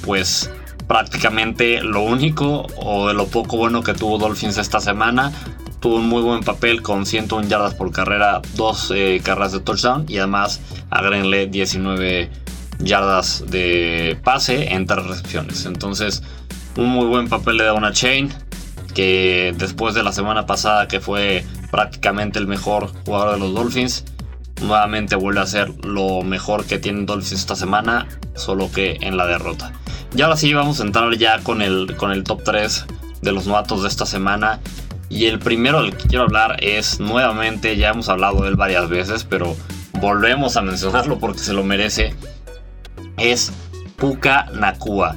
pues prácticamente lo único o de lo poco bueno que tuvo Dolphins esta semana. Tuvo un muy buen papel con 101 yardas por carrera, 2 eh, carreras de touchdown y además agréguenle 19 yardas de pase en 3 recepciones. Entonces, un muy buen papel de Devon Chain que después de la semana pasada que fue prácticamente el mejor jugador de los Dolphins, nuevamente vuelve a ser lo mejor que tienen Dolphins esta semana, solo que en la derrota. Y ahora sí vamos a entrar ya con el, con el top 3 de los novatos de esta semana. Y el primero del que quiero hablar es nuevamente, ya hemos hablado de él varias veces, pero volvemos a mencionarlo porque se lo merece. Es Puka Nakua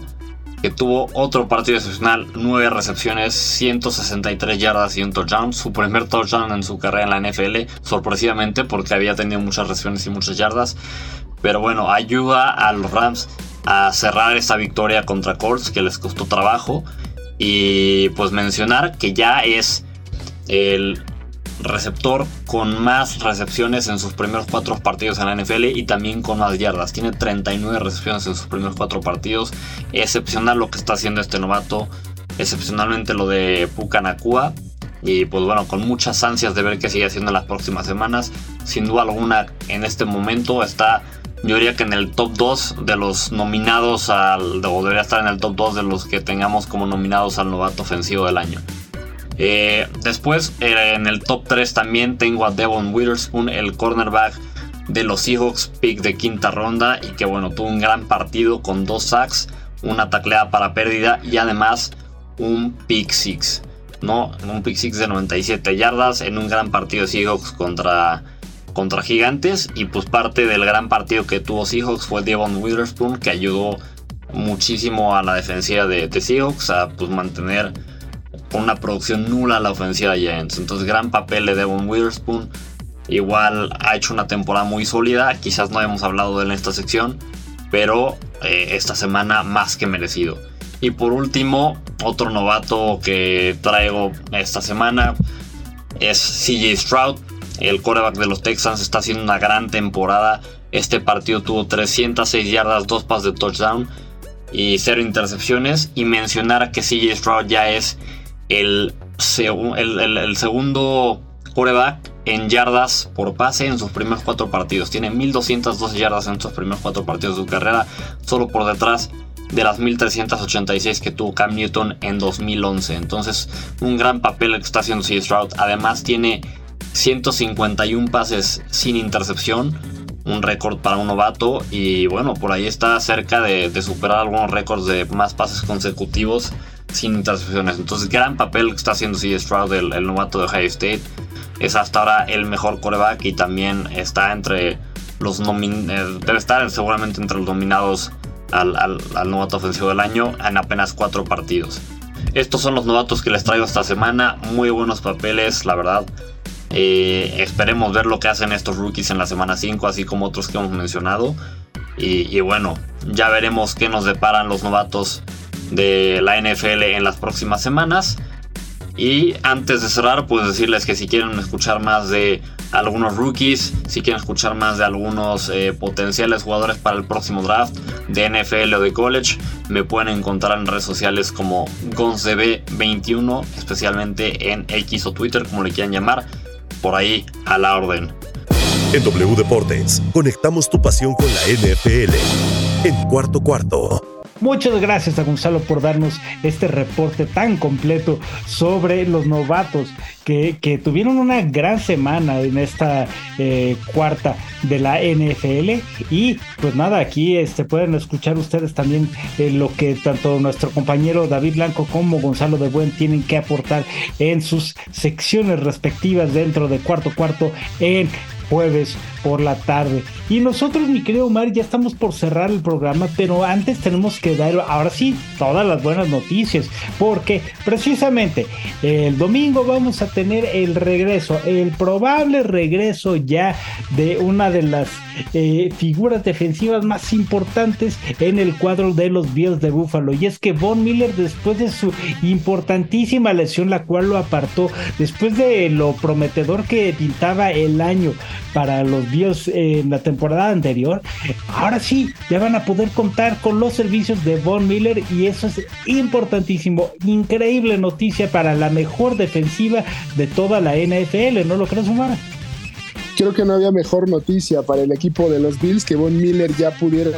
que tuvo otro partido excepcional, 9 recepciones, 163 yardas y un touchdown, su primer touchdown en su carrera en la NFL, sorpresivamente porque había tenido muchas recepciones y muchas yardas, pero bueno, ayuda a los Rams a cerrar esta victoria contra Colts que les costó trabajo. Y pues mencionar que ya es el receptor con más recepciones en sus primeros cuatro partidos en la NFL y también con más yardas. Tiene 39 recepciones en sus primeros cuatro partidos. Excepcional lo que está haciendo este novato. Excepcionalmente lo de Pucanacua. Y pues bueno, con muchas ansias de ver qué sigue haciendo en las próximas semanas. Sin duda alguna, en este momento está, yo diría que en el top 2 de los nominados al. O debería estar en el top 2 de los que tengamos como nominados al novato ofensivo del año. Eh, después, eh, en el top 3 también tengo a Devon Witherspoon, el cornerback de los Seahawks, pick de quinta ronda. Y que bueno, tuvo un gran partido con dos sacks, una tacleada para pérdida y además un pick 6. ¿no? Un pick 6 de 97 yardas en un gran partido de Seahawks contra, contra Gigantes. Y pues parte del gran partido que tuvo Seahawks fue Devon Witherspoon, que ayudó muchísimo a la defensiva de, de Seahawks a pues mantener una producción nula a la ofensiva de Giants. Entonces, gran papel de Devon Witherspoon. Igual ha hecho una temporada muy sólida. Quizás no hemos hablado de él en esta sección. Pero eh, esta semana más que merecido. Y por último, otro novato que traigo esta semana es CJ Stroud. El quarterback de los Texans está haciendo una gran temporada. Este partido tuvo 306 yardas, 2 pases de touchdown y 0 intercepciones. Y mencionar que CJ Stroud ya es el, segundo quarterback en yardas por pase en sus primeros cuatro partidos. Tiene 1212 yardas en sus primeros cuatro partidos de su carrera, solo por detrás de las 1386 que tuvo Cam Newton en 2011. Entonces, un gran papel el que está haciendo C. Stroud. Además, tiene 151 pases sin intercepción, un récord para un novato. Y bueno, por ahí está cerca de, de superar algunos récords de más pases consecutivos sin intercepciones. Entonces, gran papel que está haciendo C. Stroud, el, novato de Ohio State. Es hasta ahora el mejor coreback y también está entre los nominados. Eh, debe estar seguramente entre los nominados al, novato ofensivo del año en apenas cuatro partidos. Estos son los novatos que les traigo esta semana. Muy buenos papeles, la verdad. Eh, esperemos ver lo que hacen estos rookies en la semana 5, así como otros que hemos mencionado. Y, bueno, ya veremos qué nos deparan los novatos de la NFL en las próximas semanas. Y antes de cerrar, pues decirles que si quieren escuchar más de algunos rookies, si quieren escuchar más de algunos eh, potenciales jugadores para el próximo draft de NFL o de college, me pueden encontrar en redes sociales como GonsDB21, especialmente en X o Twitter, como le quieran llamar, por ahí a la orden. En W Deportes, conectamos tu pasión con la NFL en cuarto cuarto. Muchas gracias a Gonzalo por darnos este reporte tan completo sobre los novatos que, tuvieron una gran semana en esta eh, cuarta de la NFL. Y pues nada, aquí este, pueden escuchar ustedes también eh, lo que tanto nuestro compañero David Blanco como Gonzalo de Buen tienen que aportar en sus secciones respectivas dentro de cuarto cuarto en jueves por la tarde. Y nosotros, mi querido Omar, ya estamos por cerrar el programa, pero antes tenemos que dar, ahora sí, todas las buenas noticias, porque precisamente el domingo vamos a tener el regreso, el probable regreso ya de una de las eh, figuras defensivas más importantes en el cuadro de los Bills de Buffalo. Y es que Von Miller, después de su importantísima lesión, la cual lo apartó, después de lo prometedor que pintaba el año para los Bills en la temporada anterior, ahora sí, ya van a poder contar con los servicios de Von Miller y eso es importantísimo. Increíble noticia para la mejor defensiva de toda la NFL, ¿no lo crees, Omar? Creo que no había mejor noticia para el equipo de los Bills que Von Miller ya pudiera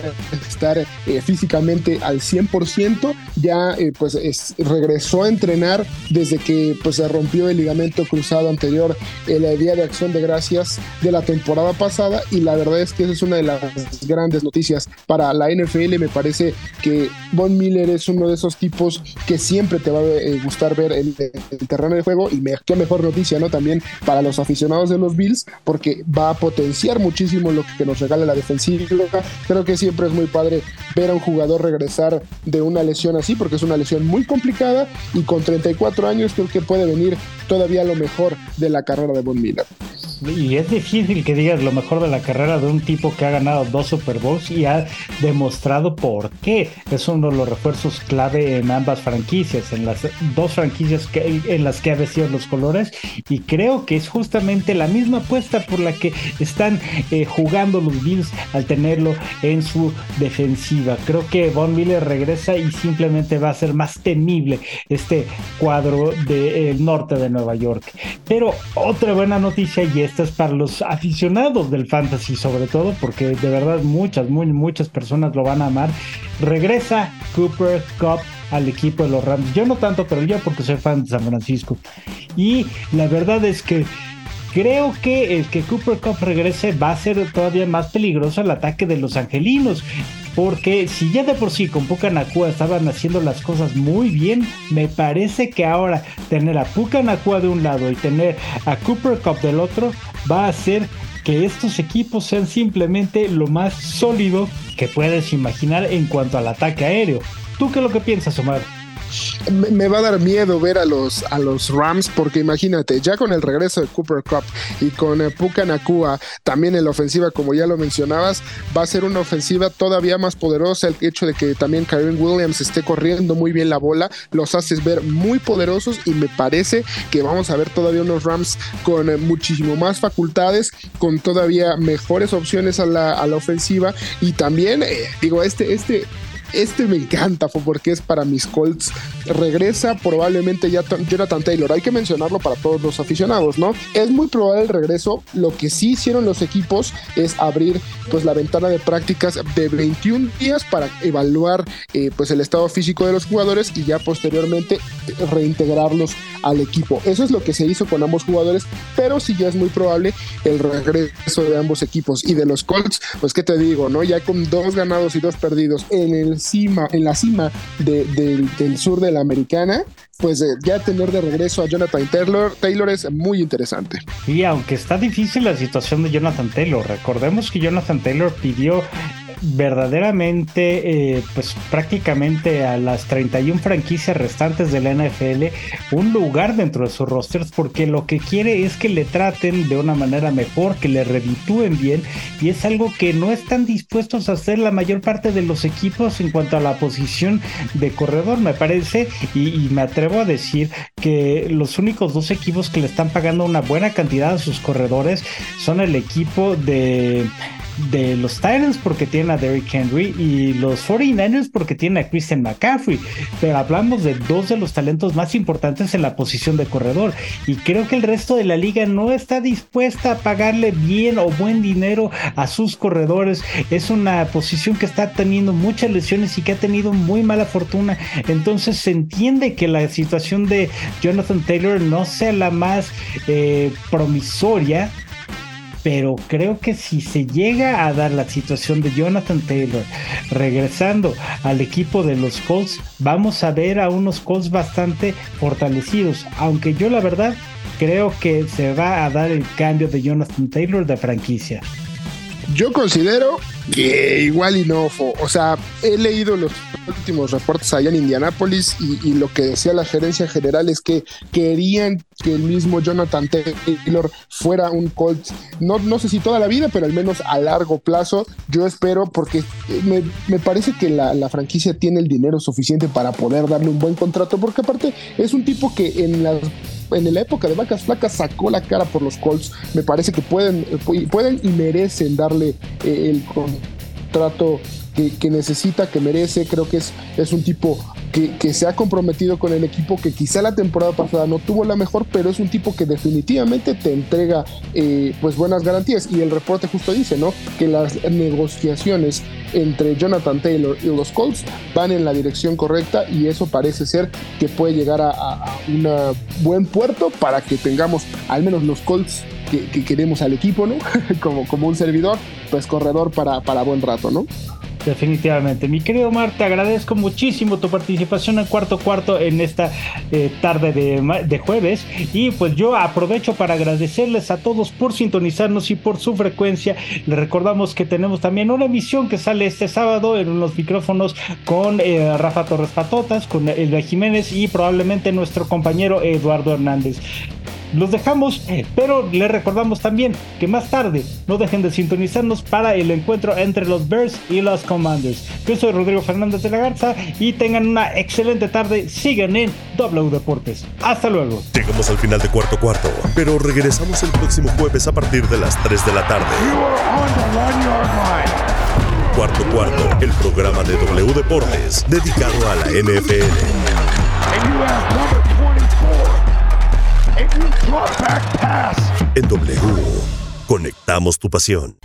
estar eh, físicamente al 100%, ya eh, pues regresó a entrenar desde que pues se rompió el ligamento cruzado anterior el día de acción de gracias de la temporada pasada. Y la verdad es que esa es una de las grandes noticias para la NFL, me parece que Von Miller es uno de esos tipos que siempre te va a eh, gustar ver en el, terreno de juego. Y me, qué mejor noticia, ¿no? También para los aficionados de los Bills, porque porque va a potenciar muchísimo lo que nos regala la defensiva. Creo que siempre es muy padre ver a un jugador regresar de una lesión así, porque es una lesión muy complicada y con 34 años creo que puede venir todavía lo mejor de la carrera de Von Miller. Y es difícil que digas lo mejor de la carrera de un tipo que ha ganado dos Super Bowls y ha demostrado por qué. Es uno de los refuerzos clave en ambas franquicias, en las dos franquicias que, en las que ha vestido los colores. Y creo que es justamente la misma apuesta por la que están eh, jugando los Bills al tenerlo en su defensiva. Creo que Von Miller regresa y simplemente va a ser más temible este cuadro del norte de Nueva York. Pero otra buena noticia y esta es para los aficionados del fantasy sobre todo, porque de verdad muchas, muy, muchas personas lo van a amar. Regresa Cooper Cup al equipo de los Rams. Yo no tanto, pero yo porque soy fan de San Francisco. Y la verdad es que creo que el que Cooper Cup regrese va a ser todavía más peligroso el ataque de los angelinos. Porque si ya de por sí con Puka Nakua estaban haciendo las cosas muy bien, me parece que ahora tener a Puka Nakua de un lado y tener a Cooper Cup del otro va a hacer que estos equipos sean simplemente lo más sólido que puedes imaginar en cuanto al ataque aéreo. ¿Tú qué es lo que piensas, Omar? Me, va a dar miedo ver a los, a los Rams, porque imagínate, ya con el regreso de Cooper Cup y con eh, Puka Nakua también en la ofensiva, como ya lo mencionabas, va a ser una ofensiva todavía más poderosa. El hecho de que también Kyron Williams esté corriendo muy bien la bola, los haces ver muy poderosos y me parece que vamos a ver todavía unos Rams con eh, muchísimo más facultades, con todavía mejores opciones a la, a la ofensiva y también, eh, digo, este, este este me encanta porque es para mis Colts. Regresa probablemente ya Jonathan Taylor. Hay que mencionarlo para todos los aficionados, ¿no? Es muy probable el regreso. Lo que sí hicieron los equipos es abrir pues la ventana de prácticas de 21 días para evaluar eh, pues el estado físico de los jugadores y ya posteriormente reintegrarlos al equipo. Eso es lo que se hizo con ambos jugadores, pero sí ya es muy probable el regreso de ambos equipos y de los Colts, pues qué te digo, ¿no? Ya con dos ganados y dos perdidos en el cima, en la cima del sur de la americana, pues eh, ya tener de regreso a Jonathan Taylor, Taylor es muy interesante. Y aunque está difícil la situación de Jonathan Taylor, recordemos que Jonathan Taylor pidió verdaderamente, eh, pues prácticamente a las 31 franquicias restantes de la NFL un lugar dentro de sus rosters porque lo que quiere es que le traten de una manera mejor, que le reditúen bien y es algo que no están dispuestos a hacer la mayor parte de los equipos en cuanto a la posición de corredor, me parece, y, y me atrevo a decir que los únicos dos equipos que le están pagando una buena cantidad a sus corredores son el equipo de de los Titans porque tienen a Derrick Henry y los 49ers porque tienen a Christian McCaffrey. Pero hablamos de dos de los talentos más importantes en la posición de corredor. Y creo que el resto de la liga no está dispuesta a pagarle bien o buen dinero a sus corredores. Es una posición que está teniendo muchas lesiones y que ha tenido muy mala fortuna. Entonces se entiende que la situación de Jonathan Taylor no sea la más eh, promisoria pero creo que si se llega a dar la situación de Jonathan Taylor regresando al equipo de los Colts, vamos a ver a unos Colts bastante fortalecidos, aunque yo la verdad creo que se va a dar el cambio de Jonathan Taylor de franquicia. Yo considero que igual y no, o sea, he leído los últimos reportes allá en Indianápolis y, lo que decía la gerencia general es que querían que el mismo Jonathan Taylor fuera un Colt, no, no sé si toda la vida, pero al menos a largo plazo, yo espero porque me, me parece que la, la, franquicia tiene el dinero suficiente para poder darle un buen contrato, porque aparte es un tipo que en las en la época de vacas flacas sacó la cara por los Colts. Me parece que pueden, pueden y merecen darle eh, el contrato que, necesita, que merece. Creo que es, es un tipo que, se ha comprometido con el equipo, que quizá la temporada pasada no tuvo la mejor, pero es un tipo que definitivamente te entrega eh, pues buenas garantías. Y el reporte justo dice, ¿no? Que las negociaciones entre Jonathan Taylor y los Colts van en la dirección correcta y eso parece ser que puede llegar a, un buen puerto para que tengamos al menos los Colts que, queremos al equipo, ¿no? como, como un servidor, pues corredor para, para buen rato, ¿no? Definitivamente. Mi querido Omar, te agradezco muchísimo tu participación en cuarto cuarto en esta eh, tarde de, de, jueves. Y pues yo aprovecho para agradecerles a todos por sintonizarnos y por su frecuencia. Les recordamos que tenemos también una emisión que sale este sábado en los micrófonos con eh, Rafa Torres Patotas, con Elba Jiménez y probablemente nuestro compañero Eduardo Hernández los dejamos, pero les recordamos también que más tarde no dejen de sintonizarnos para el encuentro entre los Bears y los Commanders. Yo soy Rodrigo Fernández de la Garza y tengan una excelente tarde. Sigan en W Deportes. Hasta luego. Llegamos al final de cuarto cuarto, pero regresamos el próximo jueves a partir de las 3 de la tarde. Cuarto cuarto, el programa de W Deportes dedicado a la NFL. En W, conectamos tu pasión.